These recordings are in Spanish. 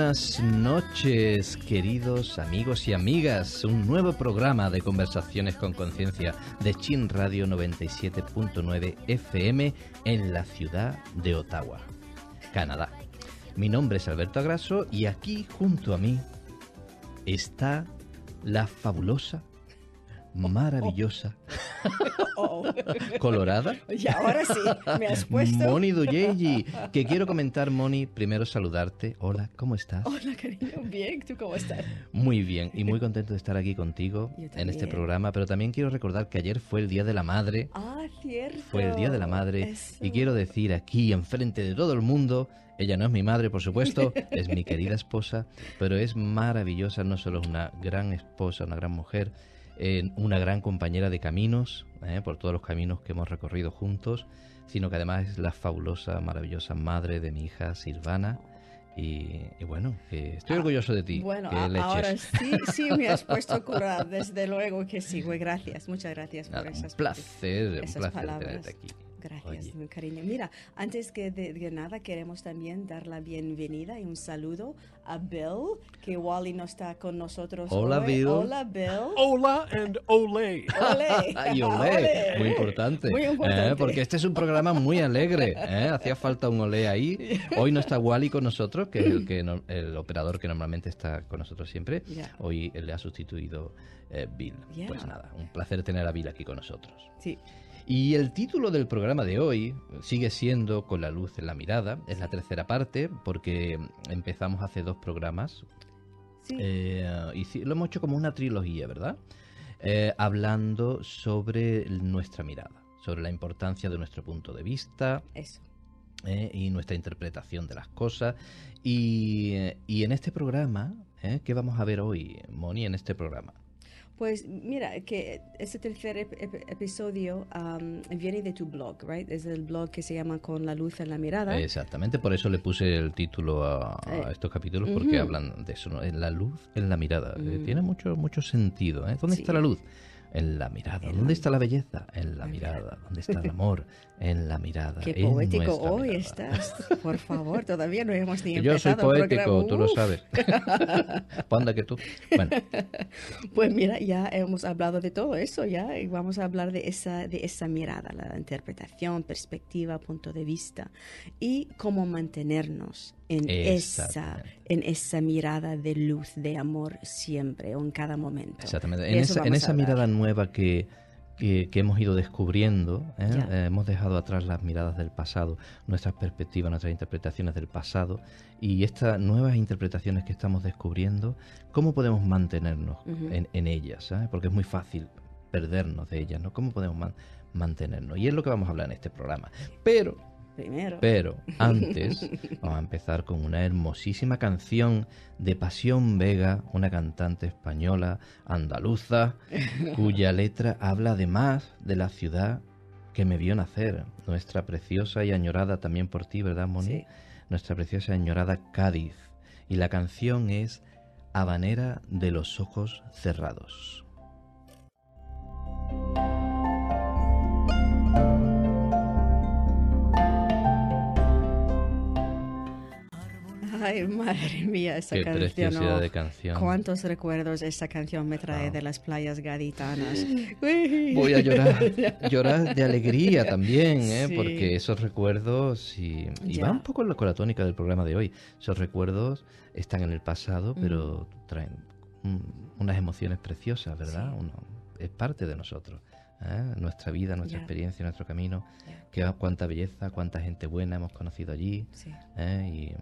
buenas noches, queridos amigos y amigas. Un nuevo programa de conversaciones con conciencia de Chin Radio 97.9 FM en la ciudad de Ottawa, Canadá. Mi nombre es Alberto Agraso y aquí junto a mí está la fabulosa, maravillosa, colorada. Y ahora sí, me has puesto. Moni Duyeji, que quiero comentar, Moni, primero saludarte. Hola, ¿cómo estás? Hola, cariño, bien, ¿tú cómo estás? Muy bien, y muy contento de estar aquí contigo en este programa, pero también quiero recordar que ayer fue el Día de la Madre. Ah, cierto. Fue el Día de la Madre Eso. y quiero decir aquí, enfrente de todo el mundo, ella no es mi madre, por supuesto, es mi querida esposa, pero es maravillosa, no solo es una gran esposa, una gran mujer, eh, una gran compañera de caminos, eh, por todos los caminos que hemos recorrido juntos, sino que además es la fabulosa, maravillosa madre de mi hija Silvana. Y, y bueno, estoy orgulloso de ti. Bueno, a- ahora sí, sí me has puesto a curar, desde luego que sí, güey, gracias, muchas gracias por esas un placer, un placer palabras. tenerte aquí. Gracias, Oye. mi cariño. Mira, antes que de, de nada queremos también dar la bienvenida y un saludo a Bill, que Wally no está con nosotros Hola, hoy. Bill. Hola, Bill. Hola and ole. Ole. Ay, olé, muy importante. Muy importante. ¿eh? Porque este es un programa muy alegre. ¿eh? Hacía falta un olé ahí. Hoy no está Wally con nosotros, que es el, que no- el operador que normalmente está con nosotros siempre. Ya. Hoy le ha sustituido eh, Bill. Ya. Pues nada, un placer tener a Bill aquí con nosotros. Sí, Y el título del programa de hoy sigue siendo Con la luz en la mirada. Es la tercera parte porque empezamos hace dos programas sí. eh, y lo hemos hecho como una trilogía, ¿verdad? Eh, hablando sobre nuestra mirada, sobre la importancia de nuestro punto de vista eso. eh, y nuestra interpretación de las cosas. Y, eh, y en este programa, eh, ¿qué vamos a ver hoy, Moni, en este programa? Pues mira, que este tercer ep- ep- episodio am, viene de tu blog, ¿right? Es el blog que se llama Con la luz en la mirada. Exactamente, por eso le puse el título a, a Eh, estos capítulos, porque hablan de eso, ¿no? La luz, en la mirada. Eh, Mm. tiene mucho, mucho sentido. ¿eh? ¿Dónde Sí. está la luz? En la mirada. ¿Dónde está la belleza? En la mirada. ¿Dónde está el amor? En la mirada. Qué en poético hoy mirada. estás. Por favor, todavía no hemos ni Que Yo soy empezado poético, tú lo sabes. Panda que tú. Bueno, Pues mira, ya hemos hablado de todo eso, ya, y vamos a hablar de esa, de esa mirada, la interpretación, perspectiva, punto de vista, y cómo mantenernos en esa, en esa mirada de luz, de amor siempre, o en cada momento. exactamente. En esa, en esa mirada nueva que, que, que hemos ido descubriendo, ¿eh? Ya. Eh, hemos dejado atrás las miradas del pasado, nuestras perspectivas, nuestras interpretaciones del pasado, y estas nuevas interpretaciones que estamos descubriendo, ¿cómo podemos mantenernos Ujú. en, en ellas? ¿sabes? Porque es muy fácil perdernos de ellas, ¿no? ¿Cómo podemos man- mantenernos? Y es lo que vamos a hablar en este programa. Pero Primero. Pero antes vamos a empezar con una hermosísima canción de Pasión Vega, una cantante española andaluza, cuya letra habla además de la ciudad que me vio nacer, nuestra preciosa y añorada también por ti, ¿verdad, Moni? Sí. Nuestra preciosa y añorada Cádiz. Y la canción es Habanera de los ojos cerrados. Ay, madre mía, esa Qué canción. preciosidad oh, de canción. ¿Cuántos recuerdos esa canción me trae Ah. de las playas gaditanas? Voy a llorar, llorar de alegría también, ¿eh? Sí. porque esos recuerdos, y, y va un poco con la tónica del programa de hoy, esos recuerdos están en el pasado, Mm. pero traen mm, unas emociones preciosas, ¿verdad? Sí. Uno- es parte de nosotros, ¿eh? nuestra vida, nuestra Ya. experiencia, nuestro camino, Ya. que, cuánta belleza, cuánta gente buena hemos conocido allí, Sí, ¿eh? y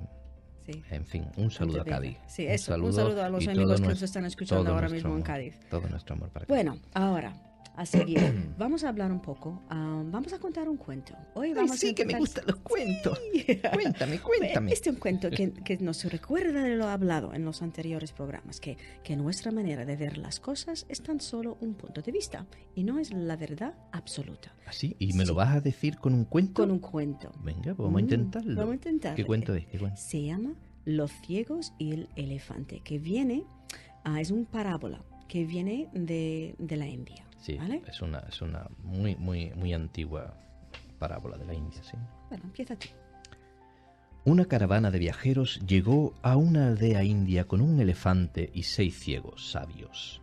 sí. en fin, un saludo a Cádiz. Sí, eso. Un saludo a los amigos que nos están escuchando ahora mismo en Cádiz. Todo nuestro amor para Cádiz. Bueno, ahora, a seguir, vamos a hablar un poco. ah, vamos a contar un cuento. Hoy Ay, vamos a sí, que me gustan los cuentos. Cuéntame, Pues, cuéntame. Este es un cuento que, que nos recuerda de lo hablado en los anteriores programas, que, que nuestra manera de ver las cosas es tan solo un punto de vista y no es la verdad absoluta. ¿Así? ¿Y me lo Sí. vas a decir con un cuento? Con un cuento. Venga, pues vamos a Mm, intentarlo. Vamos a intentarlo. ¿Qué cuento es? ¿Qué cuento? Se llama Los ciegos y el elefante, que viene, ah, es un parábola que viene de, de la India. Sí, ¿Vale? es una, es una muy, muy, muy antigua parábola de la India, sí. Bueno, empieza tú. Una caravana de viajeros llegó a una aldea india con un elefante y seis ciegos sabios,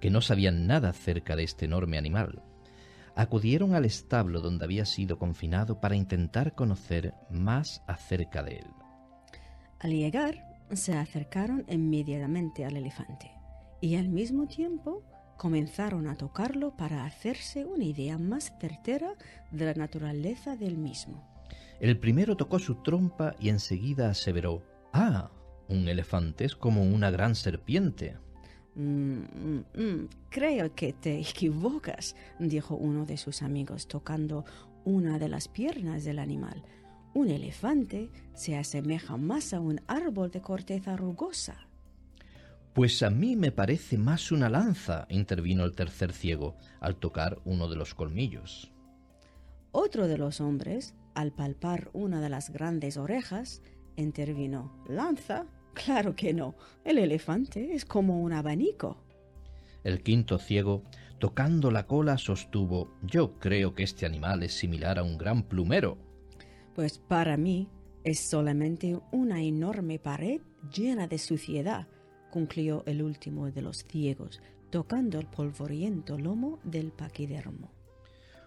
que no sabían nada acerca de este enorme animal. Acudieron al establo donde había sido confinado para intentar conocer más acerca de él. Al llegar, se acercaron inmediatamente al elefante y al mismo tiempo comenzaron a tocarlo para hacerse una idea más certera de la naturaleza del mismo. El primero tocó su trompa y enseguida aseveró, Ah, un elefante es como una gran serpiente. Mm, mm, mm, creo que te equivocas, dijo uno de sus amigos tocando una de las piernas del animal. Un elefante se asemeja más a un árbol de corteza rugosa. Pues a mí me parece más una lanza, intervino el tercer ciego, al tocar uno de los colmillos. Otro de los hombres, al palpar una de las grandes orejas, intervino. ¿Lanza? Claro que no. El elefante es como un abanico. El quinto ciego, tocando la cola, sostuvo Yo creo que este animal es similar a un gran plumero. Pues para mí es solamente una enorme pared llena de suciedad, concluyó el último de los ciegos, tocando el polvoriento lomo del paquidermo.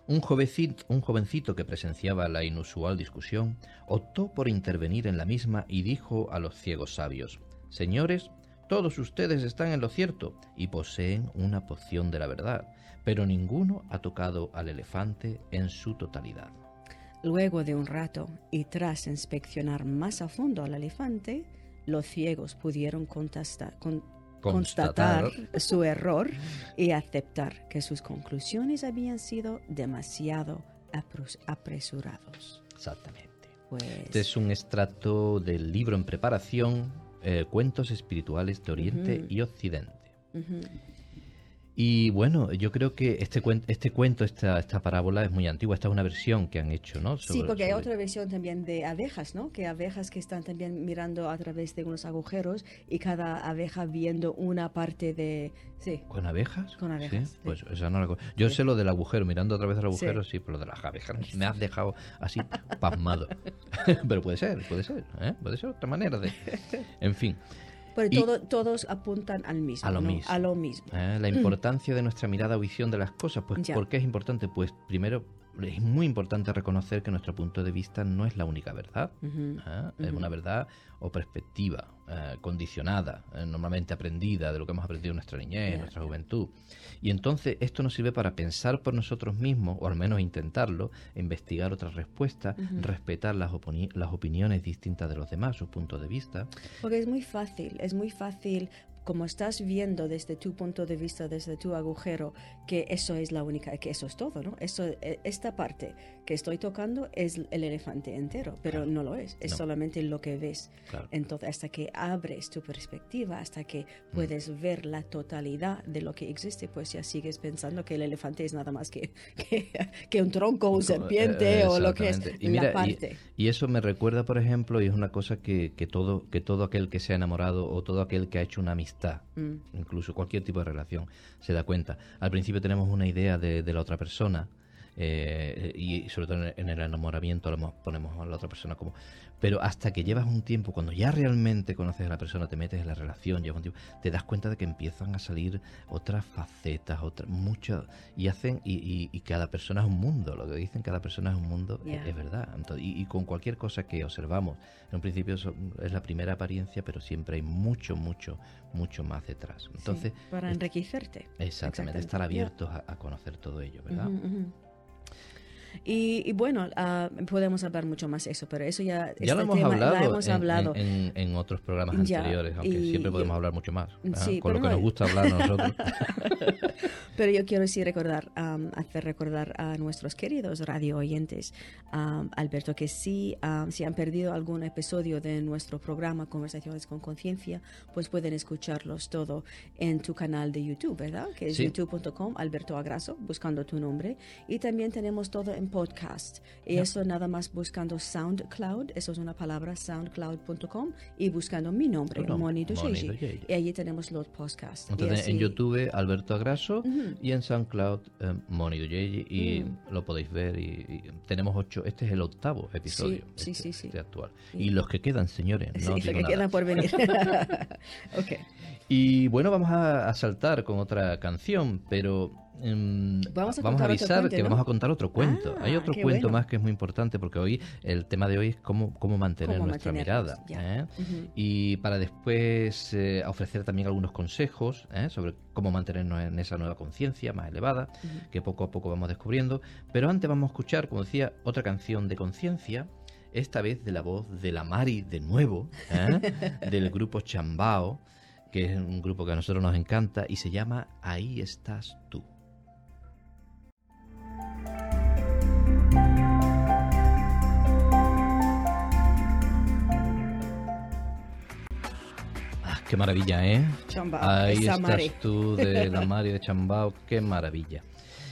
Un jovencito, un jovencito que presenciaba la inusual discusión optó por intervenir en la misma y dijo a los ciegos sabios, Señores, todos ustedes están en lo cierto y poseen una poción de la verdad, pero ninguno ha tocado al elefante en su totalidad. Luego de un rato y tras inspeccionar más a fondo al elefante, los ciegos pudieron contestar, con- Constatar. su error y aceptar que sus conclusiones habían sido demasiado apres- apresurados. Exactamente. Pues, Este es un extracto del libro en preparación, eh, Cuentos Espirituales de Oriente Ujú. y Occidente. ujú, Y bueno, yo creo que este, cuen- este cuento, esta, esta parábola es muy antigua. Esta es una versión que han hecho, ¿no? Sí, Sobre- porque hay otra versión también de abejas, ¿no? Que abejas que están también mirando a través de unos agujeros y cada abeja viendo una parte de... Sí, ¿Con abejas? Con abejas, Sí, sí. Pues esa no la Yo sé lo del agujero, mirando a través del agujero, Sí. sí, pero lo de las abejas me has dejado así pasmado. pero puede ser, puede ser, ¿eh? Puede ser otra manera de... En fin, pero todo- todos apuntan al mismo. A lo ¿no? mismo. A lo mismo. ¿eh? la importancia de nuestra mirada o visión de las cosas. Pues, Ya. ¿por qué es importante? Pues primero, es muy importante reconocer que nuestro punto de vista no es la única verdad. ¿eh? Es una verdad o perspectiva eh, condicionada, eh, normalmente aprendida de lo que hemos aprendido en nuestra niñez, en nuestra juventud. Y entonces esto nos sirve para pensar por nosotros mismos, o al menos intentarlo, investigar otras respuestas, respetar las, las opiniones distintas de los demás, sus puntos de vista. Porque es muy fácil, es muy fácil, como estás viendo desde tu punto de vista, desde tu agujero, que eso es la única, que eso es todo, ¿no? Eso, eh, esta parte que estoy tocando es el elefante entero, pero Claro. no lo es, es No. solamente lo que ves. Claro. Entonces, hasta que abres tu perspectiva, hasta que Mm. puedes ver la totalidad de lo que existe, pues ya sigues pensando que el elefante es nada más que, que, que un tronco, un serpiente Eh, o lo que es. Y mira, la y- parte. Y eso me recuerda, por ejemplo, y es una cosa que, que todo, que todo aquel que se ha enamorado o todo aquel que ha hecho una amistad, Mm, incluso cualquier tipo de relación, se da cuenta. Al principio tenemos una idea de, de la otra persona eh, y sobre todo en el, en el enamoramiento lo ponemos a la otra persona como... Pero hasta que llevas un tiempo, cuando ya realmente conoces a la persona, te metes en la relación, llevas un tiempo, te das cuenta de que empiezan a salir otras facetas, otras muchas, y hacen, y, y- y cada persona es un mundo, lo que dicen cada persona es un mundo, es- Ya. es verdad. Entonces, y, y con cualquier cosa que observamos, en un principio es la primera apariencia, pero siempre hay mucho, mucho, mucho más detrás. sí, Entonces, para enriquecerte. exactamente, estar abiertos a, a conocer todo ello, ¿verdad? Y, y bueno, ah, podemos hablar mucho más de eso, pero eso ya... Ya lo este hemos tema hablado, la hemos en, hablado. en- en- en otros programas Ya, anteriores, aunque y- siempre podemos y- hablar mucho más. Sí, con lo que no- nos gusta hablar a nosotros. Pero yo quiero sí recordar, am, hacer recordar a nuestros queridos radio oyentes, am, Alberto, que sí, am, si han perdido algún episodio de nuestro programa Conversaciones con Conciencia, pues pueden escucharlos todo en tu canal de YouTube, ¿verdad? Que es Sí. youtube.com, Alberto Agraso, buscando tu nombre. Y también tenemos todo en podcast. Y eso nada más buscando SoundCloud, eso es una palabra, soundcloud.com, y buscando mi nombre, Tu nombre, Moni Moni Ducheji. Ducheji. Y allí tenemos los podcasts. Entonces, en YouTube, Alberto Agraso, y en SoundCloud eh, Moni Doyeji y Mm. lo podéis ver y, y tenemos ocho, este es el octavo episodio sí, este, sí, sí. este actual y los que quedan señores no lo digo que nada. queda por venir. y bueno vamos a, a saltar con otra canción pero em, Vamos a avisar cuento, que ¿no? vamos a contar otro cuento Ah, hay otro cuento bueno. más que es muy importante porque hoy el tema de hoy es cómo, cómo mantener Cómo nuestra mirada. ¿eh? Y para después eh, ofrecer también algunos consejos ¿eh? sobre cómo mantenernos en esa nueva conciencia más elevada que poco a poco vamos descubriendo. Pero antes vamos a escuchar, como decía, otra canción de conciencia, esta vez de la voz de la Mari de nuevo, ¿eh? del grupo Chambao, que es un grupo que a nosotros nos encanta y se llama Ahí estás tú. Qué maravilla, ¿eh? Chambao, Ahí estás tú de la Mari de Chambao, qué maravilla.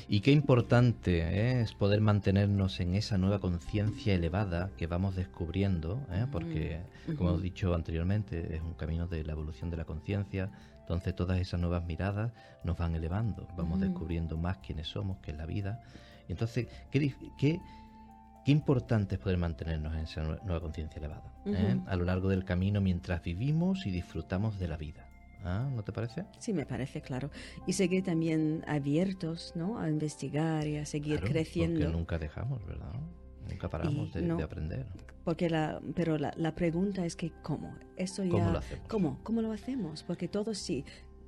Y qué importante ¿eh? es poder mantenernos en esa nueva conciencia elevada que vamos descubriendo, ¿eh? porque, como Ujú. hemos dicho anteriormente, es un camino de la evolución de la conciencia. Entonces todas esas nuevas miradas nos van elevando, vamos Ujú. descubriendo más quiénes somos, qué es la vida. Y entonces, qué, qué, qué importante es poder mantenernos en esa nue- nueva conciencia elevada ¿eh? Ujú. a lo largo del camino mientras vivimos y disfrutamos de la vida. ¿Ah? ¿No te parece? Sí, me parece claro. Y seguir también abiertos, ¿no? A investigar y a seguir Claro, creciendo. Porque nunca dejamos, ¿verdad? Nunca paramos Y de, no. de aprender. Porque la, pero la, la pregunta es que ¿cómo? Eso ya, ¿Cómo lo hacemos? ¿Cómo? ¿Cómo lo hacemos? Porque todos sí.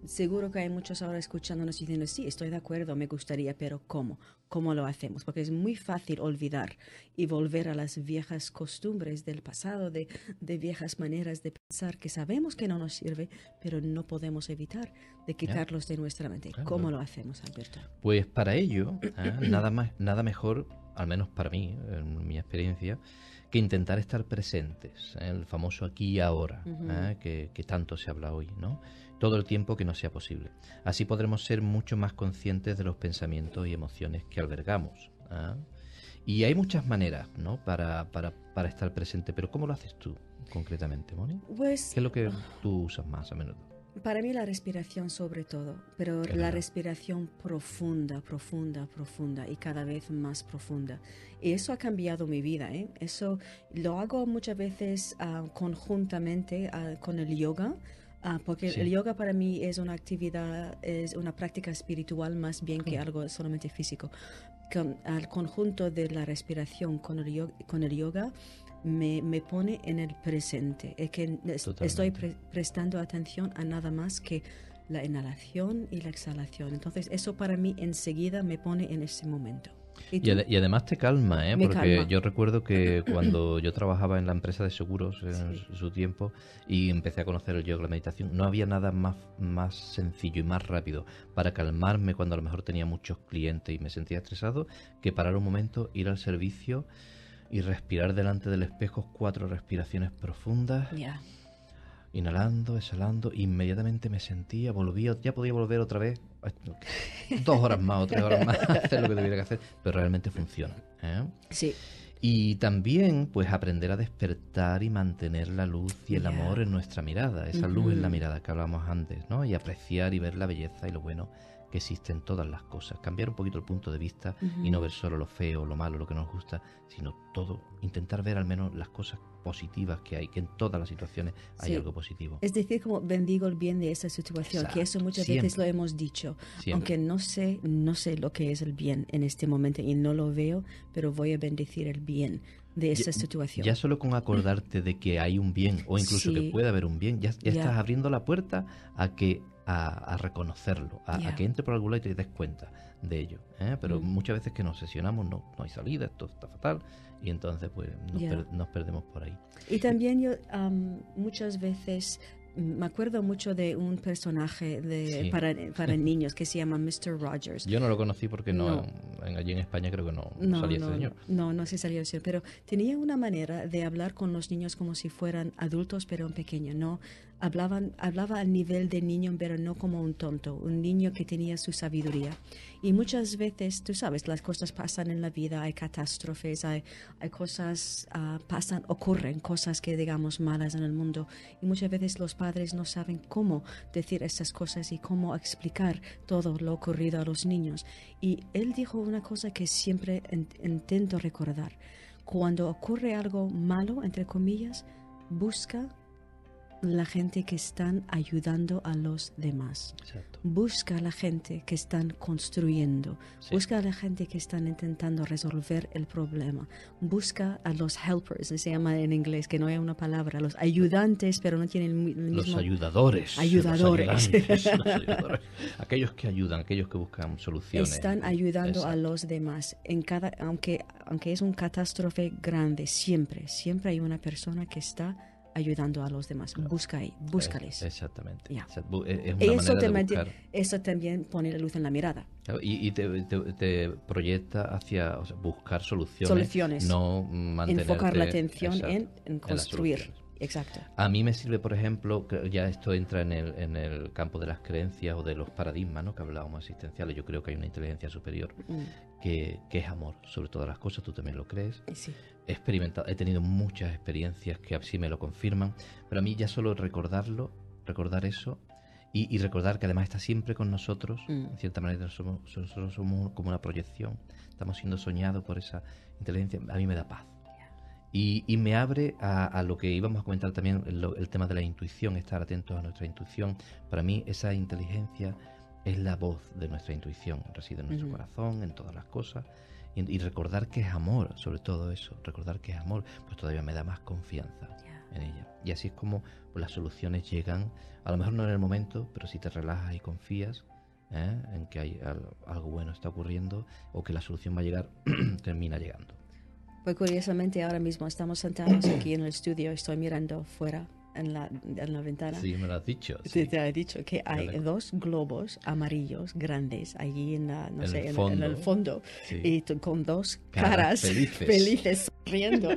Seguro que hay muchos ahora escuchándonos diciendo, sí, estoy de acuerdo, me gustaría, pero ¿cómo? ¿Cómo lo hacemos? Porque es muy fácil olvidar y volver a las viejas costumbres del pasado, de, de viejas maneras de pensar que sabemos que no nos sirve, pero no podemos evitar de quitarlos de nuestra mente. Claro. ¿Cómo lo hacemos, Alberto? Pues para ello, ¿eh? nada más, nada mejor, al menos para mí, en mi experiencia, que intentar estar presentes, ¿eh? el famoso aquí y ahora. ¿eh? que, que tanto se habla hoy, ¿no? Todo el tiempo que nos sea posible. Así podremos ser mucho más conscientes de los pensamientos y emociones que albergamos. ¿eh? Y hay muchas maneras, ¿no? Para, para, para estar presente, pero ¿cómo lo haces tú concretamente, Moni? Pues ¿Qué es lo que tú usas más a menudo? Para mí la respiración sobre todo, pero la respiración profunda, profunda, profunda y cada vez más profunda. Y eso ha cambiado mi vida. ¿eh? Eso lo hago muchas veces ah, conjuntamente ah, con el yoga. Ah, porque Sí. el yoga para mí es una actividad, es una práctica espiritual más bien que algo solamente físico. Con- al conjunto de la respiración con el yoga, con el yoga me, me pone en el presente. Es que es- estoy pre- prestando atención a nada más que la inhalación y la exhalación. Entonces eso para mí enseguida me pone en ese momento. ¿Y además te calma, ¿eh? Me porque calma. yo recuerdo que cuando yo trabajaba en la empresa de seguros en Sí. su tiempo y empecé a conocer el yoga, la meditación, no había nada más, más sencillo y más rápido para calmarme cuando a lo mejor tenía muchos clientes y me sentía estresado que parar un momento, ir al servicio y respirar delante del espejo cuatro respiraciones profundas. Inhalando, exhalando, inmediatamente me sentía, volvía, ya podía volver otra vez, dos horas más o tres horas más, hacer lo que tuviera que hacer, pero realmente funciona. ¿eh? Sí, Y también, pues, aprender a despertar y mantener la luz y el amor en nuestra mirada, esa luz en la mirada que hablábamos antes, ¿no? Y apreciar y ver la belleza y lo bueno que existe en todas las cosas. Cambiar un poquito el punto de vista y no ver solo lo feo, lo malo, lo que nos gusta, sino todo, intentar ver al menos las cosas positivas que hay, que en todas las situaciones hay Sí. algo positivo. Es decir, como bendigo el bien de esa situación, que eso Exacto, muchas veces siempre. lo hemos dicho. Siempre. Aunque no sé, no sé lo que es el bien en este momento y no lo veo, pero voy a bendecir el bien de esa situación. Ya solo con acordarte de que hay un bien o incluso Sí. que puede haber un bien, ya, ya Ya. estás abriendo la puerta a que a, a reconocerlo, a, a Ya. que entre por algún lado y te des cuenta de ello. ¿eh? Pero Mm. muchas veces que nos sesionamos no, no hay salida, esto está fatal y entonces pues nos, Ya. per- nos perdemos por ahí. Y también yo am, muchas veces mm, me acuerdo mucho de un personaje de, Sí. para, para niños que se llama Mr. Rogers. Yo no lo conocí porque no, en- allí en España creo que no, No, salía no, ese señor. no, no se salió ese, pero tenía una manera de hablar con los niños como si fueran adultos, pero en pequeño, no hablaba al nivel de niño, pero no como un tonto, un niño que tenía su sabiduría. Y muchas veces, tú sabes, las cosas pasan en la vida, hay catástrofes, hay, cosas, ah, pasan, ocurren cosas que digamos malas en el mundo. Y muchas veces los padres no saben cómo decir esas cosas y cómo explicar todo lo ocurrido a los niños. Y él dijo una cosa que siempre in- intento recordar. Cuando ocurre algo malo, entre comillas, busca la gente que están ayudando a los demás. Exacto. Busca a la gente que están construyendo. Sí. Busca a la gente que están intentando resolver el problema. Busca a los helpers, se llama en inglés, que no hay una palabra, los ayudantes, pero no tienen el Los ayudadores. Ayudadores. los ayudadores. Aquellos que ayudan, aquellos que buscan soluciones. están ayudando a los demás. En cada, aunque, aunque es un catástrofe grande, siempre, siempre hay una persona que está ayudando a los demás. Busca ahí, búscales. Eh, Exactamente. Ya. Exact- bu- Es una Eso, te de eso también pone la luz en la mirada. Claro, Y, y te, te- te proyecta hacia o sea, buscar soluciones, Soluciones. no mantenerte Enfocar la atención exacto, en, en construir. soluciones. Exacto. A mí me sirve, por ejemplo, que ya esto entra en el, en el campo de las creencias o de los paradigmas ¿no? que hablábamos existenciales. Yo creo que hay una inteligencia superior Mm, que, que es amor sobre todas las cosas, tú también lo crees. sí. He experimentado, he tenido muchas experiencias que así me lo confirman, pero a mí ya solo recordarlo, recordar eso y, y recordar que además está siempre con nosotros, Mm. en cierta manera somos, nosotros somos como una proyección, estamos siendo soñados por esa inteligencia, a mí me da paz. Y, y me abre a, a lo que íbamos a comentar también, el, el tema de la intuición, estar atentos a nuestra intuición. Para mí esa inteligencia es la voz de nuestra intuición, reside en nuestro Ujú. corazón, en todas las cosas. Y, y recordar que es amor, sobre todo eso, recordar que es amor, pues todavía me da más confianza en ella. Y así es como pues, las soluciones llegan, a lo mejor no en el momento, pero si te relajas y confías ¿eh? en que hay al- algo bueno está ocurriendo o que la solución va a llegar, termina llegando. Pues curiosamente ahora mismo estamos sentados aquí en el estudio, estoy mirando fuera en la, en la ventana. Sí, me lo has dicho. Te, sí. te he dicho que hay Vale. dos globos amarillos grandes allí en, la, no En sé, el en, fondo. en el fondo Sí. y con dos Caras caras, felices. felices sonriendo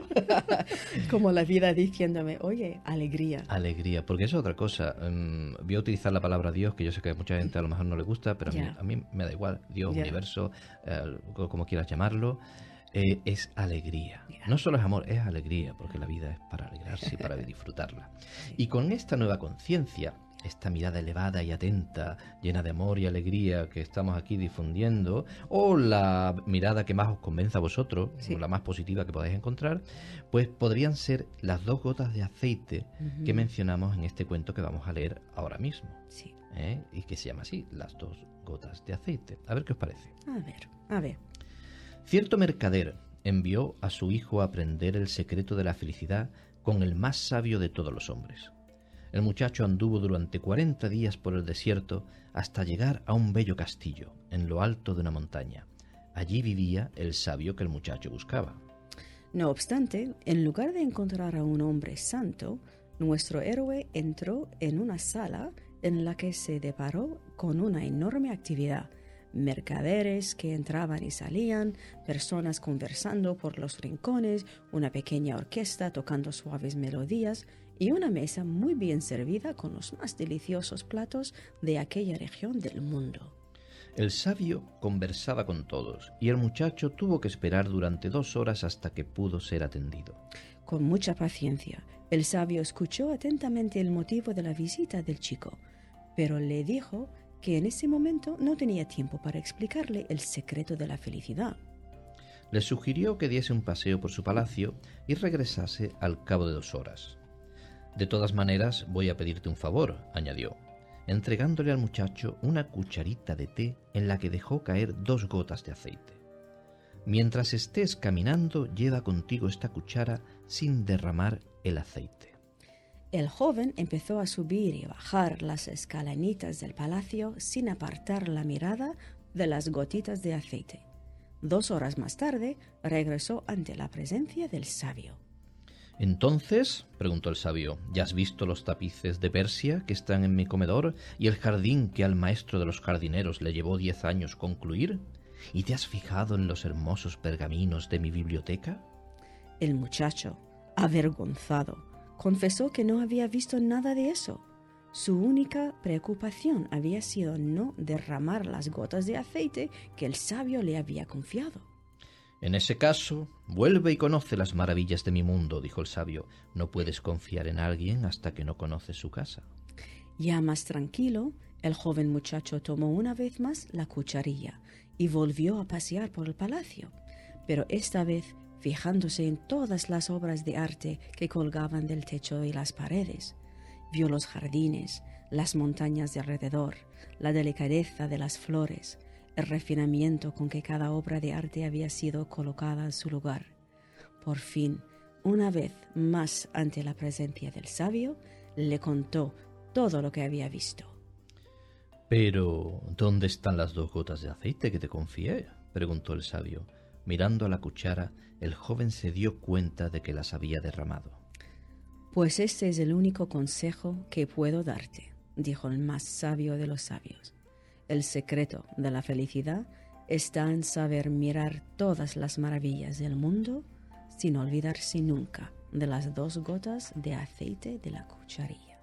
como la vida diciéndome oye alegría Alegría, porque es otra cosa. Mm, voy a utilizar la palabra Dios, que yo sé que a mucha gente a lo mejor no le gusta, pero a, mí, a mí me da igual. Dios, Ya. universo, eh, co- como quieras llamarlo, eh, es alegría. No solo es amor, es alegría, porque la vida es para alegrarse y para disfrutarla. Y con esta nueva conciencia, esta mirada elevada y atenta, llena de amor y alegría que estamos aquí difundiendo, o la mirada que más os convenza a vosotros, Sí. o la más positiva que podáis encontrar, pues podrían ser las dos gotas de aceite que mencionamos en este cuento que vamos a leer ahora mismo, sí ¿eh? y que se llama así, las dos gotas de aceite. A ver qué os parece. a ver a ver Cierto mercader envió a su hijo a aprender el secreto de la felicidad con el más sabio de todos los hombres. El muchacho anduvo durante 40 días por el desierto hasta llegar a un bello castillo, en lo alto de una montaña. Allí vivía el sabio que el muchacho buscaba. no obstante en lugar de encontrar a un hombre santo nuestro héroe entró en una sala en la que se deparó con una enorme actividad mercaderes que entraban y salían, personas conversando por los rincones, una pequeña orquesta tocando suaves melodías y una mesa muy bien servida con los más deliciosos platos de aquella región del mundo. El sabio conversaba con todos y el muchacho tuvo que esperar durante dos horas hasta que pudo ser atendido. Con mucha paciencia, el sabio escuchó atentamente el motivo de la visita del chico, pero le dijo que en ese momento no tenía tiempo para explicarle el secreto de la felicidad. Le sugirió que diese un paseo por su palacio y regresase al cabo de dos horas. De todas maneras, voy a pedirte un favor, añadió, entregándole al muchacho una cucharita de té en la que dejó caer dos gotas de aceite. Mientras estés caminando, lleva contigo esta cuchara sin derramar el aceite. El joven empezó a subir y bajar las escalanitas del palacio sin apartar la mirada de las gotitas de aceite. Dos horas más tarde regresó ante la presencia del sabio. Entonces, preguntó el sabio, ¿ya has visto los tapices de Persia que están en mi comedor y el jardín que al maestro de los jardineros le llevó diez años concluir? ¿Y te has fijado en los hermosos pergaminos de mi biblioteca? El muchacho, avergonzado, confesó que no había visto nada de eso. Su única preocupación había sido no derramar las gotas de aceite que el sabio le había confiado. En ese caso, vuelve y conoce las maravillas de mi mundo, dijo el sabio. No puedes confiar en alguien hasta que no conoces su casa. Ya más tranquilo, el joven muchacho tomó una vez más la cucharilla y volvió a pasear por el palacio, pero esta vez fijándose en todas las obras de arte que colgaban del techo y las paredes. Vio los jardines, las montañas de alrededor, la delicadeza de las flores, el refinamiento con que cada obra de arte había sido colocada en su lugar. Por fin, una vez más ante la presencia del sabio, le contó todo lo que había visto. Pero, ¿dónde están las dos gotas de aceite que te confié? preguntó el sabio. Mirando a la cuchara, el joven se dio cuenta de que las había derramado. Pues este es el único consejo que puedo darte, dijo el más sabio de los sabios. El secreto de la felicidad está en saber mirar todas las maravillas del mundo sin olvidarse nunca de las dos gotas de aceite de la cucharilla.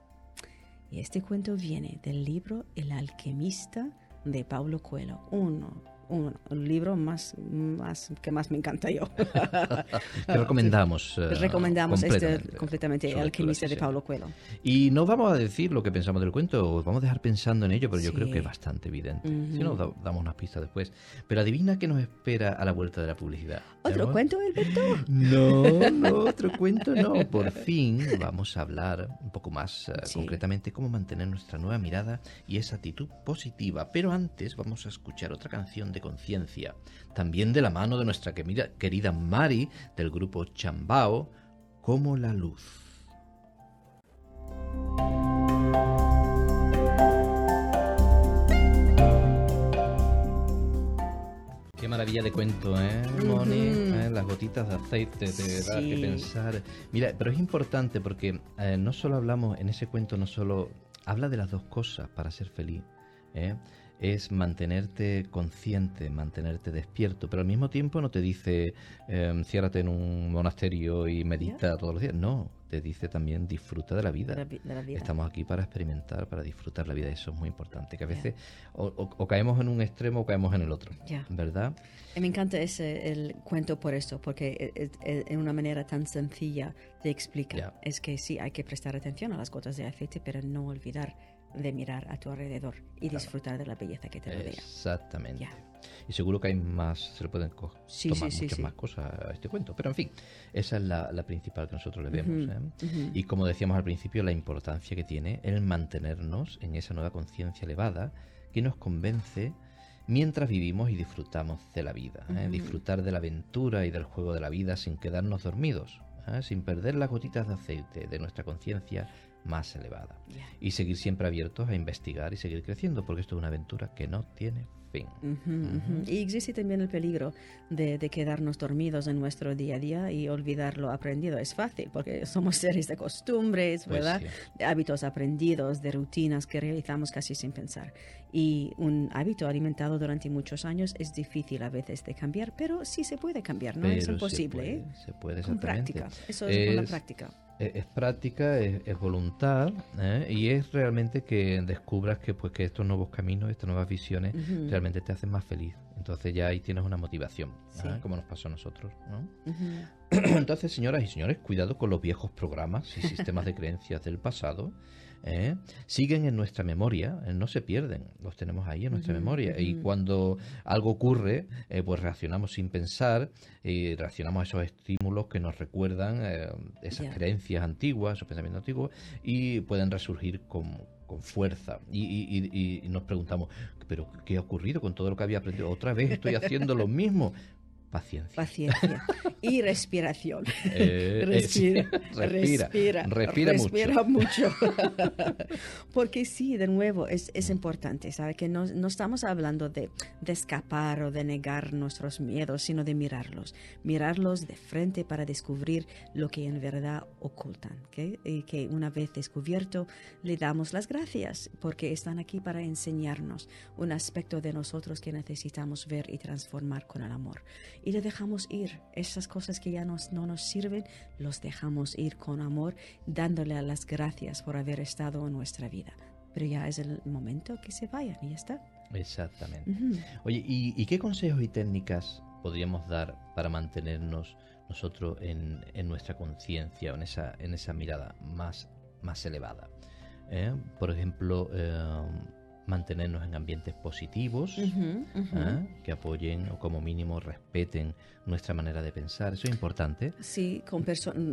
Y este cuento viene del libro El alquimista de Paulo Coelho, uno un, libro más, más que más me encanta yo. Te recomendamos. Uh, recomendamos este completamente, El alquimista de Pablo Coelho. Y no vamos a decir lo que pensamos del cuento, vamos a dejar pensando en ello, pero yo creo que es bastante evidente. Si no, damos unas pistas después. Pero adivina qué nos espera a la vuelta de la publicidad. ¿Otro cuento, Alberto? No, no, otro cuento no. Por fin vamos a hablar un poco más uh, concretamente cómo mantener nuestra nueva mirada y esa actitud positiva. Pero antes vamos a escuchar otra canción de conciencia, también de la mano de nuestra querida Mari del grupo Chambao, como la luz. Qué maravilla de cuento, ¿eh, Moni? ¿Eh? Las gotitas de aceite, te da que pensar. Mira, pero es importante porque eh, no solo hablamos en ese cuento, no solo habla de las dos cosas para ser feliz. ¿eh? Es mantenerte consciente, mantenerte despierto, pero al mismo tiempo no te dice eh, ciérrate en un monasterio y medita todos los días. No, te dice también disfruta de la vida. Estamos aquí para experimentar, para disfrutar la vida. Eso es muy importante, que a veces o, caemos en un extremo o caemos en el otro, ¿verdad? me encanta ese el cuento por eso, porque en una manera tan sencilla te explica. Es que sí, hay que prestar atención a las gotas de aceite, pero no olvidar de mirar a tu alrededor y disfrutar de la belleza que te rodea. Exactamente. Y seguro que hay más, se le pueden tomar muchas más cosas a este cuento. Pero en fin, esa es la, principal que nosotros le vemos. ¿eh? Y como decíamos al principio, la importancia que tiene el mantenernos en esa nueva conciencia elevada que nos convence mientras vivimos y disfrutamos de la vida. ¿eh? Disfrutar de la aventura y del juego de la vida sin quedarnos dormidos. ¿eh? sin perder las gotitas de aceite de nuestra conciencia más elevada. Y seguir siempre abiertos a investigar y seguir creciendo, porque esto es una aventura que no tiene fin. Y existe también el peligro de, quedarnos dormidos en nuestro día a día y olvidar lo aprendido. Es fácil, porque somos seres de costumbres, pues ¿verdad? De hábitos aprendidos, de rutinas que realizamos casi sin pensar. Y un hábito alimentado durante muchos años es difícil a veces de cambiar, pero sí se puede cambiar, no es imposible. Se puede, ¿eh? Con práctica, eso es, es una práctica es, práctica, es, voluntad ¿eh? y es realmente que descubras que pues que estos nuevos caminos, estas nuevas visiones realmente te hacen más feliz. Entonces ya ahí tienes una motivación, ¿eh? como nos pasó a nosotros. Entonces, señoras y señores, cuidado con los viejos programas y sistemas de creencias del pasado ¿eh? siguen en nuestra memoria, eh, no se pierden, los tenemos ahí en nuestra memoria. Y cuando algo ocurre, eh, pues reaccionamos sin pensar y reaccionamos a esos estímulos que nos recuerdan esas creencias antiguas, esos pensamientos antiguos, y pueden resurgir con, con fuerza. Y, y, nos preguntamos, ¿pero qué ha ocurrido con todo lo que había aprendido? Otra vez estoy haciendo lo mismo. Paciencia. Paciencia. Y respiración. Eh, respira, respira, respira, mucho. Porque sí, de nuevo, es, es importante, ¿sabe? Que no, no estamos hablando de, de, escapar o de negar nuestros miedos, sino de mirarlos. Mirarlos de frente para descubrir lo que en verdad ocultan. Y que una vez descubierto, le damos las gracias porque están aquí para enseñarnos un aspecto de nosotros que necesitamos ver y transformar con el amor y le dejamos ir. Esas cosas que ya nos, no nos sirven, los dejamos ir con amor, dándole las gracias por haber estado en nuestra vida. Pero ya es el momento que se vayan y ya está. Exactamente. Oye, ¿y, qué consejos y técnicas podríamos dar para mantenernos nosotros en, nuestra conciencia, en esa, en esa mirada más, más elevada? ¿Eh? Por ejemplo, eh, mantenernos en ambientes positivos, ¿eh? que apoyen o como mínimo respeten nuestra manera de pensar. Eso es importante. Sí, con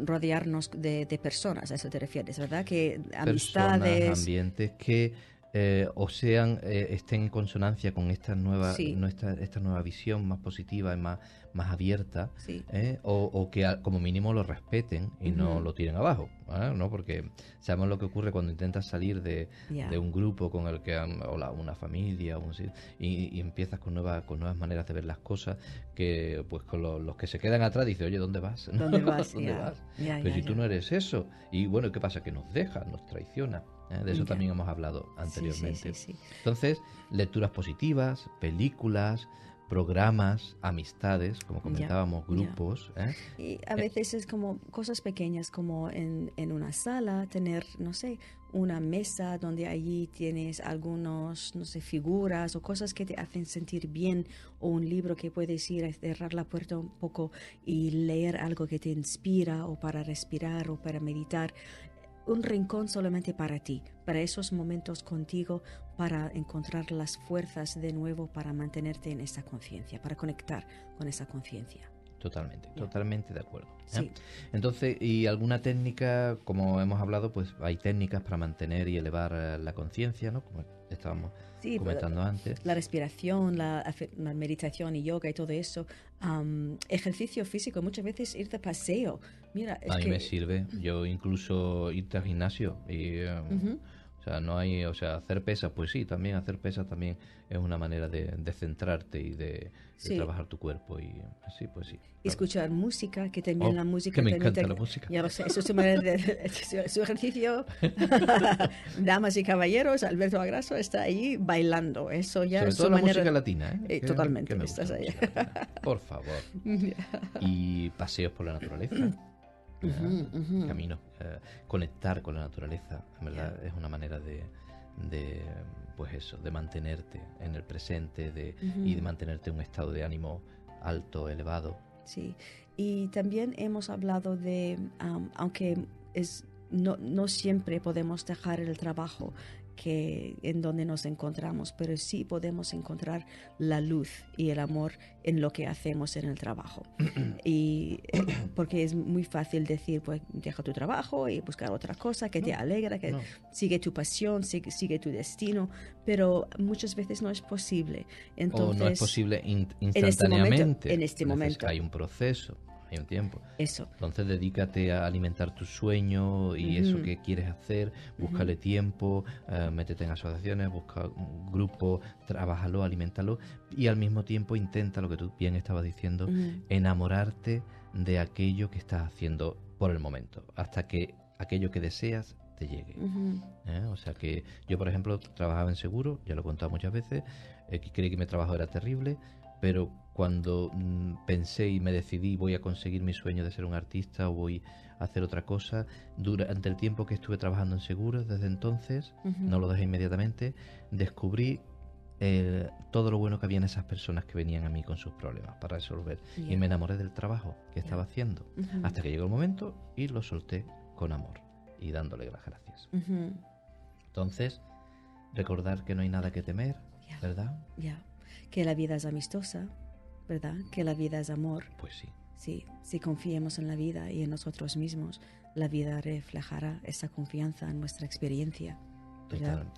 rodearnos de, personas, a eso te refieres, ¿verdad? Que amistades... Personas, ambientes que eh, o sean eh, estén en consonancia con esta nueva nuestra, esta nueva visión más positiva y más más abierta ¿eh? o, que como mínimo lo respeten y no lo tiren abajo ¿no? porque sabemos lo que ocurre cuando intentas salir de, un grupo con el que o una familia y, empiezas con nuevas con nuevas maneras de ver las cosas que pues con los que se quedan atrás dice oye dónde vas dónde vas, pero si tú no eres eso y bueno qué pasa que nos deja nos traiciona ¿eh? De eso también hemos hablado anteriormente. Entonces, lecturas positivas, películas, programas, amistades, como comentábamos, grupos. ¿eh? Y a veces es como cosas pequeñas, como en, en, una sala, tener, no sé, una mesa donde allí tienes algunos, no sé, figuras o cosas que te hacen sentir bien, o un libro que puedes ir a cerrar la puerta un poco y leer algo que te inspira, o para respirar, o para meditar un rincón solamente para ti, para esos momentos contigo, para encontrar las fuerzas de nuevo para mantenerte en esa conciencia, para conectar con esa conciencia. Totalmente, totalmente de acuerdo. ¿eh? Entonces, ¿y alguna técnica, como hemos hablado, pues hay técnicas para mantener y elevar eh, la conciencia, ¿no? Como estábamos comentando antes. La respiración, la, meditación y yoga y todo eso. ejercicio físico, muchas veces ir de paseo. Mira, a mí me sirve. Yo incluso irte al gimnasio y... Em, o sea, no hay, o sea, hacer pesas, pues sí, también hacer pesas también es una manera de, centrarte y de, trabajar tu cuerpo y así, pues sí. Escuchar música, que también oh, la música que me encanta la música. Ya lo sé, eso es su, manera de, su ejercicio. Damas y caballeros, Alberto Agraso está ahí bailando, eso ya es su la música latina, ¿eh? eh totalmente, estás ahí. Por favor. y paseos por la naturaleza. camino. Eh, conectar con la naturaleza, en verdad, es una manera de, de, pues eso, de mantenerte en el presente de, y de mantenerte en un estado de ánimo alto, elevado. Sí, y también hemos hablado de, aunque es no, no, siempre podemos dejar el trabajo que en donde nos encontramos, pero sí podemos encontrar la luz y el amor en lo que hacemos en el trabajo. y eh, porque es muy fácil decir, pues deja tu trabajo y buscar otra cosa que te alegra, que sigue tu pasión, sigue, sigue, tu destino, pero muchas veces no es posible. Entonces, o no es posible instantáneamente. En este momento. Este hay un proceso hay un tiempo. Eso. Entonces dedícate a alimentar tu sueño y eso que quieres hacer, búscale tiempo, eh, métete en asociaciones, busca un grupo, trabájalo, alimentalo y al mismo tiempo intenta lo que tú bien estabas diciendo, enamorarte de aquello que estás haciendo por el momento, hasta que aquello que deseas te llegue. ¿Eh? O sea que yo, por ejemplo, trabajaba en seguro, ya lo he contado muchas veces, eh, creí que mi trabajo era terrible, pero cuando mm, pensé y me decidí voy a conseguir mi sueño de ser un artista o voy a hacer otra cosa, durante el tiempo que estuve trabajando en seguros, desde entonces, no lo dejé inmediatamente, descubrí eh, todo lo bueno que había en esas personas que venían a mí con sus problemas para resolver. Y me enamoré del trabajo que estaba haciendo. Hasta que llegó el momento y lo solté con amor y dándole las gracias. Entonces, recordar que no hay nada que temer, ¿verdad? Ya, que la vida es amistosa, ¿verdad? Que la vida es amor. Pues sí. Sí, si confiemos en la vida y en nosotros mismos, la vida reflejará esa confianza en nuestra experiencia.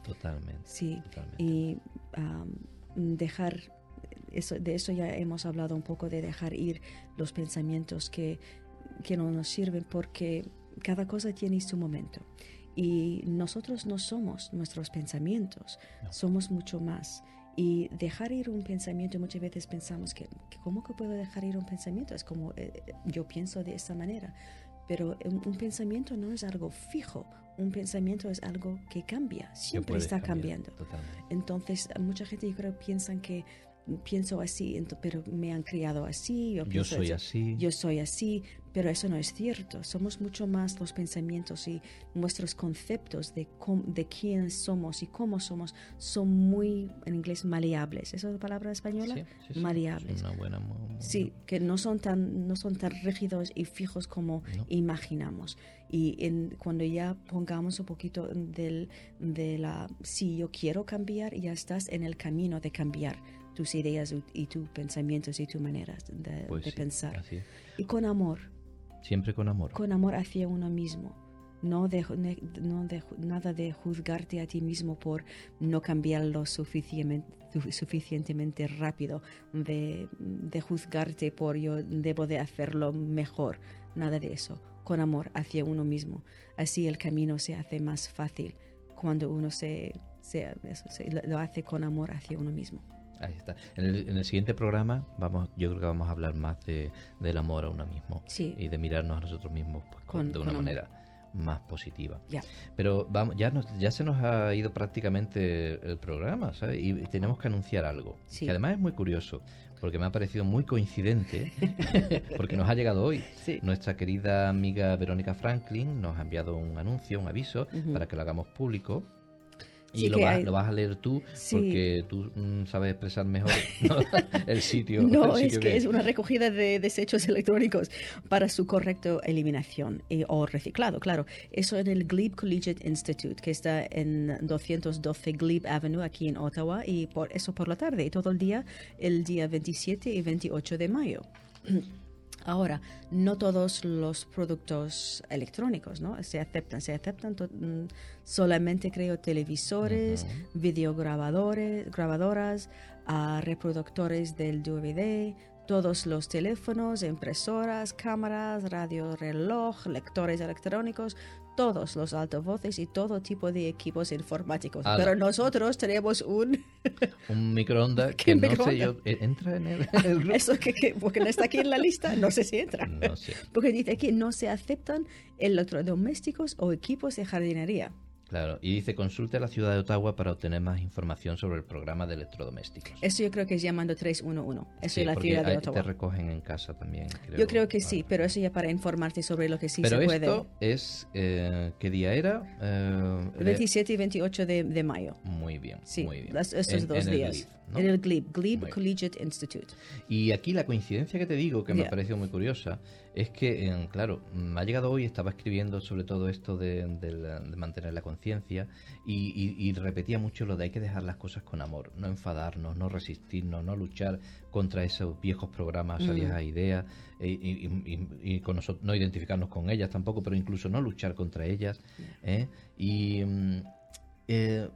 totalmente. Sí, y dejar, eso, de eso ya hemos hablado un poco, de dejar ir los pensamientos que, que no nos sirven porque cada cosa tiene su momento. Y nosotros no somos nuestros pensamientos, somos mucho más. Y dejar ir un pensamiento, muchas veces pensamos que, ¿cómo que puedo dejar ir un pensamiento? Es como, eh, eh, yo pienso de esa manera, pero un, pensamiento no es algo fijo, un pensamiento es algo que cambia, siempre está cambiando. Entonces, mucha gente yo creo piensan que pienso así, pero me han criado así. Yo, soy así. Yo soy así, pero eso no es cierto. Somos mucho más los pensamientos y nuestros conceptos de, de quién somos y cómo somos son muy, en inglés, maleables. ¿Esa es la palabra española? Sí, sí, sí, Maleables. es una buena mu- mu- Sí, que no son tan, no son tan rígidos y fijos como No. imaginamos. Y en, cuando ya pongamos un poquito del, de la, si yo quiero cambiar, ya estás en el camino de cambiar tus ideas y- tus pensamientos y tus maneras de, Pues de sí, pensar. así es. Y con amor, Siempre con amor. con amor hacia uno mismo. No, de, no de- nada de juzgarte a ti mismo por no cambiarlo suficientemente, suficientemente rápido, de, de juzgarte por yo debo de hacerlo mejor, nada de eso, con amor hacia uno mismo. Así el camino se hace más fácil cuando uno se, se- eso, se- lo- lo hace con amor hacia uno mismo. Ahí está. En el, en el siguiente programa vamos, yo creo que vamos a hablar más de, del amor a uno mismo Sí. y de mirarnos a nosotros mismos pues, con- Con- de con una amor. manera más positiva. Ya. Pero vamos, ya, nos, ya se nos ha ido prácticamente el programa, ¿sabes? Y tenemos que anunciar algo. Sí. Que además es muy curioso, porque me ha parecido muy coincidente, porque nos ha llegado hoy. Sí. Nuestra querida amiga Verónica Franklin nos ha enviado un anuncio, un aviso, para que lo hagamos público. Y Sí, lo, vas, hay- lo vas a leer tú, Sí. porque tú mm, sabes expresar mejor ¿no? el sitio. No, el es que es una recogida de desechos electrónicos para su correcta eliminación y- o reciclado, claro. Eso en el Glebe Collegiate Institute, que está en 212 Glebe Avenue, aquí en Ottawa, y por eso por la tarde, y todo el día, el día 27 y 28 de mayo. Ahora, no todos los productos electrónicos ¿no? se aceptan. Se aceptan mm, solamente, creo, televisores, videograbadores, grabadoras, ah, reproductores del DVD, todos los teléfonos, impresoras, cámaras, radio reloj, lectores electrónicos, todos los altavoces y todo tipo de equipos informáticos. Ala. Pero nosotros tenemos un... Un microondas ¿Qué que no sé microondas? yo. eh, ¿Entra en el, el grupo? Eso que, que- porque no está aquí en la lista, no sé si entra. No sé. Porque dice aquí no se aceptan electrodomésticos o equipos de jardinería. Claro, y dice consulte a la ciudad de Ottawa para obtener más información sobre el programa de electrodomésticos. Eso yo creo que es llamando 311. Eso Sí, es la ciudad de Ottawa. te recogen en casa también. Creo. Yo creo que Vale. sí, pero eso ya para informarte sobre lo que sí Pero se puede. esto es. eh, ¿Qué día era? Eh, El 27 y 28 de, de mayo. Muy bien. Sí, muy bien. las- estos En- dos en días. ¿No? En el Muy bien. Collegiate Institute. Y aquí la coincidencia que te digo, que me Ya. ha parecido muy curiosa, es que, eh, claro, me ha llegado hoy, estaba escribiendo sobre todo esto de, de la- de mantener la conciencia y, y- y repetía mucho lo de hay que dejar las cosas con amor, no enfadarnos, no resistirnos, no luchar contra esos viejos programas, esas Mm. viejas ideas y, y- y- y con nosotros, no identificarnos con ellas tampoco, pero incluso no luchar contra ellas. ¿eh? Y. mm, eh,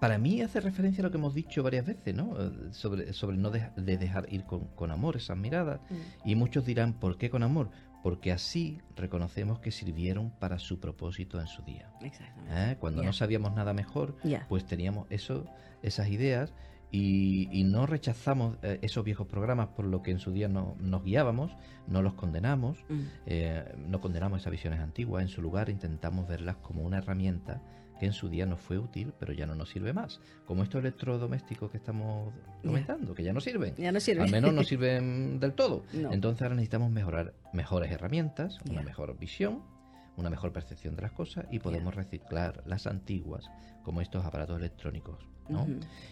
para mí hace referencia a lo que hemos dicho varias veces, ¿no? Eh, Sobre, sobre no de dejar ir con, con amor esas miradas. Y muchos dirán, ¿por qué con amor? Porque así reconocemos que sirvieron para su propósito en su día. Exactamente. ¿eh? Cuando no sabíamos nada mejor, Ya. pues teníamos eso, esas ideas y, y no rechazamos eh, esos viejos programas por lo que en su día no- nos guiábamos, no los condenamos, Mm. eh, no condenamos esas visiones antiguas, en su lugar intentamos verlas como una herramienta que en su día nos fue útil, pero ya no nos sirve más. Como estos electrodomésticos que estamos comentando, que ya no sirven. Ya no sirve. Al menos no sirven del todo. No. Entonces ahora necesitamos mejorar mejores herramientas, una mejor visión, una mejor percepción de las cosas y podemos reciclar las antiguas como estos aparatos electrónicos, ¿no?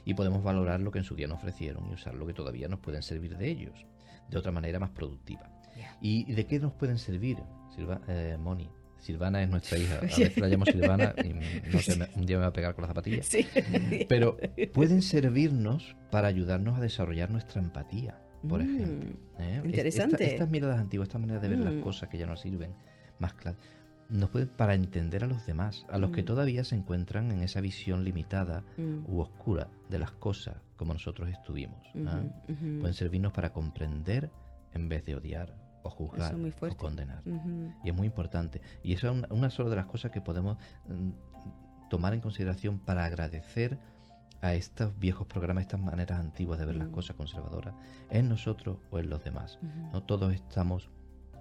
Y podemos valorar lo que en su día nos ofrecieron y usar lo que todavía nos pueden servir de ellos, de otra manera más productiva. ¿Y de qué nos pueden servir, Silva, eh, Moni? Silvana es nuestra hija. A veces la llamo Silvana y no sé, un día me va a pegar con las zapatillas. Sí. Pero pueden servirnos para ayudarnos a desarrollar nuestra empatía, por Mm, ejemplo. ¿eh? Es- interesante. esta- estas miradas antiguas, esta manera de ver las Mm. cosas que ya nos sirven más claras, nos pueden para entender a los demás, a los que Mm. todavía se encuentran en esa visión limitada Mm. u oscura de las cosas como nosotros estuvimos. Ujú, ujú. Pueden servirnos para comprender en vez de odiar o juzgar muy o condenar. Ujú. Y es muy importante. Y eso es una, una sola de las cosas que podemos mm, tomar en consideración para agradecer a estos viejos programas, estas maneras antiguas de ver las Mm. cosas conservadoras, en nosotros o en los demás. Ujú. ¿no? Todos estamos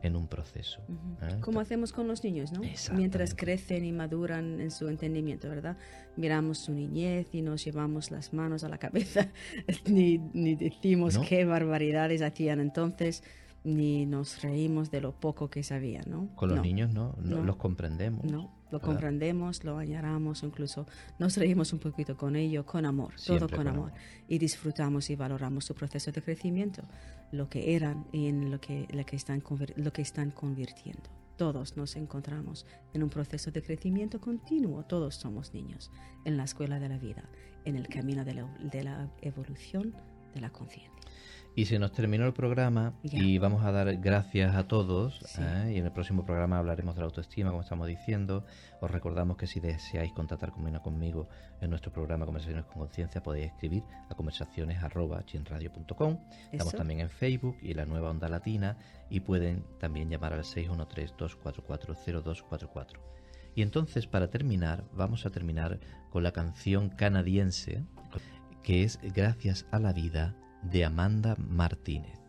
en un proceso. Ujú. ¿eh? Como hacemos con los niños, ¿no? Mientras crecen y maduran en su entendimiento, ¿verdad? Miramos su niñez y nos llevamos las manos a la cabeza, ni, ni decimos ¿No? qué barbaridades hacían entonces, ni nos reímos de lo poco que sabían, ¿no? Con los No, niños no, no, No. los comprendemos. No, lo ¿verdad? comprendemos, lo añoramos, incluso nos reímos un poquito con ello, con amor, todo con, con amor. amor. Y disfrutamos y valoramos su proceso de crecimiento, lo que eran y en lo que, lo que, están, lo que están convirtiendo. Todos nos encontramos en un proceso de crecimiento continuo, todos somos niños, en la escuela de la vida, en el camino de la, de la evolución de la conciencia. Y se nos terminó el programa Ya. y vamos a dar gracias a todos. Sí. ¿eh? Y en el próximo programa hablaremos de la autoestima, como estamos diciendo. Os recordamos que si deseáis contactar conmigo, conmigo en nuestro programa Conversaciones con Conciencia, podéis escribir a conversaciones.chinradio.com. Estamos también en Facebook y la nueva Onda Latina y pueden también llamar al 613-244-0244. Y entonces, para terminar, vamos a terminar con la canción canadiense que es Gracias a la vida de Amanda Martínez.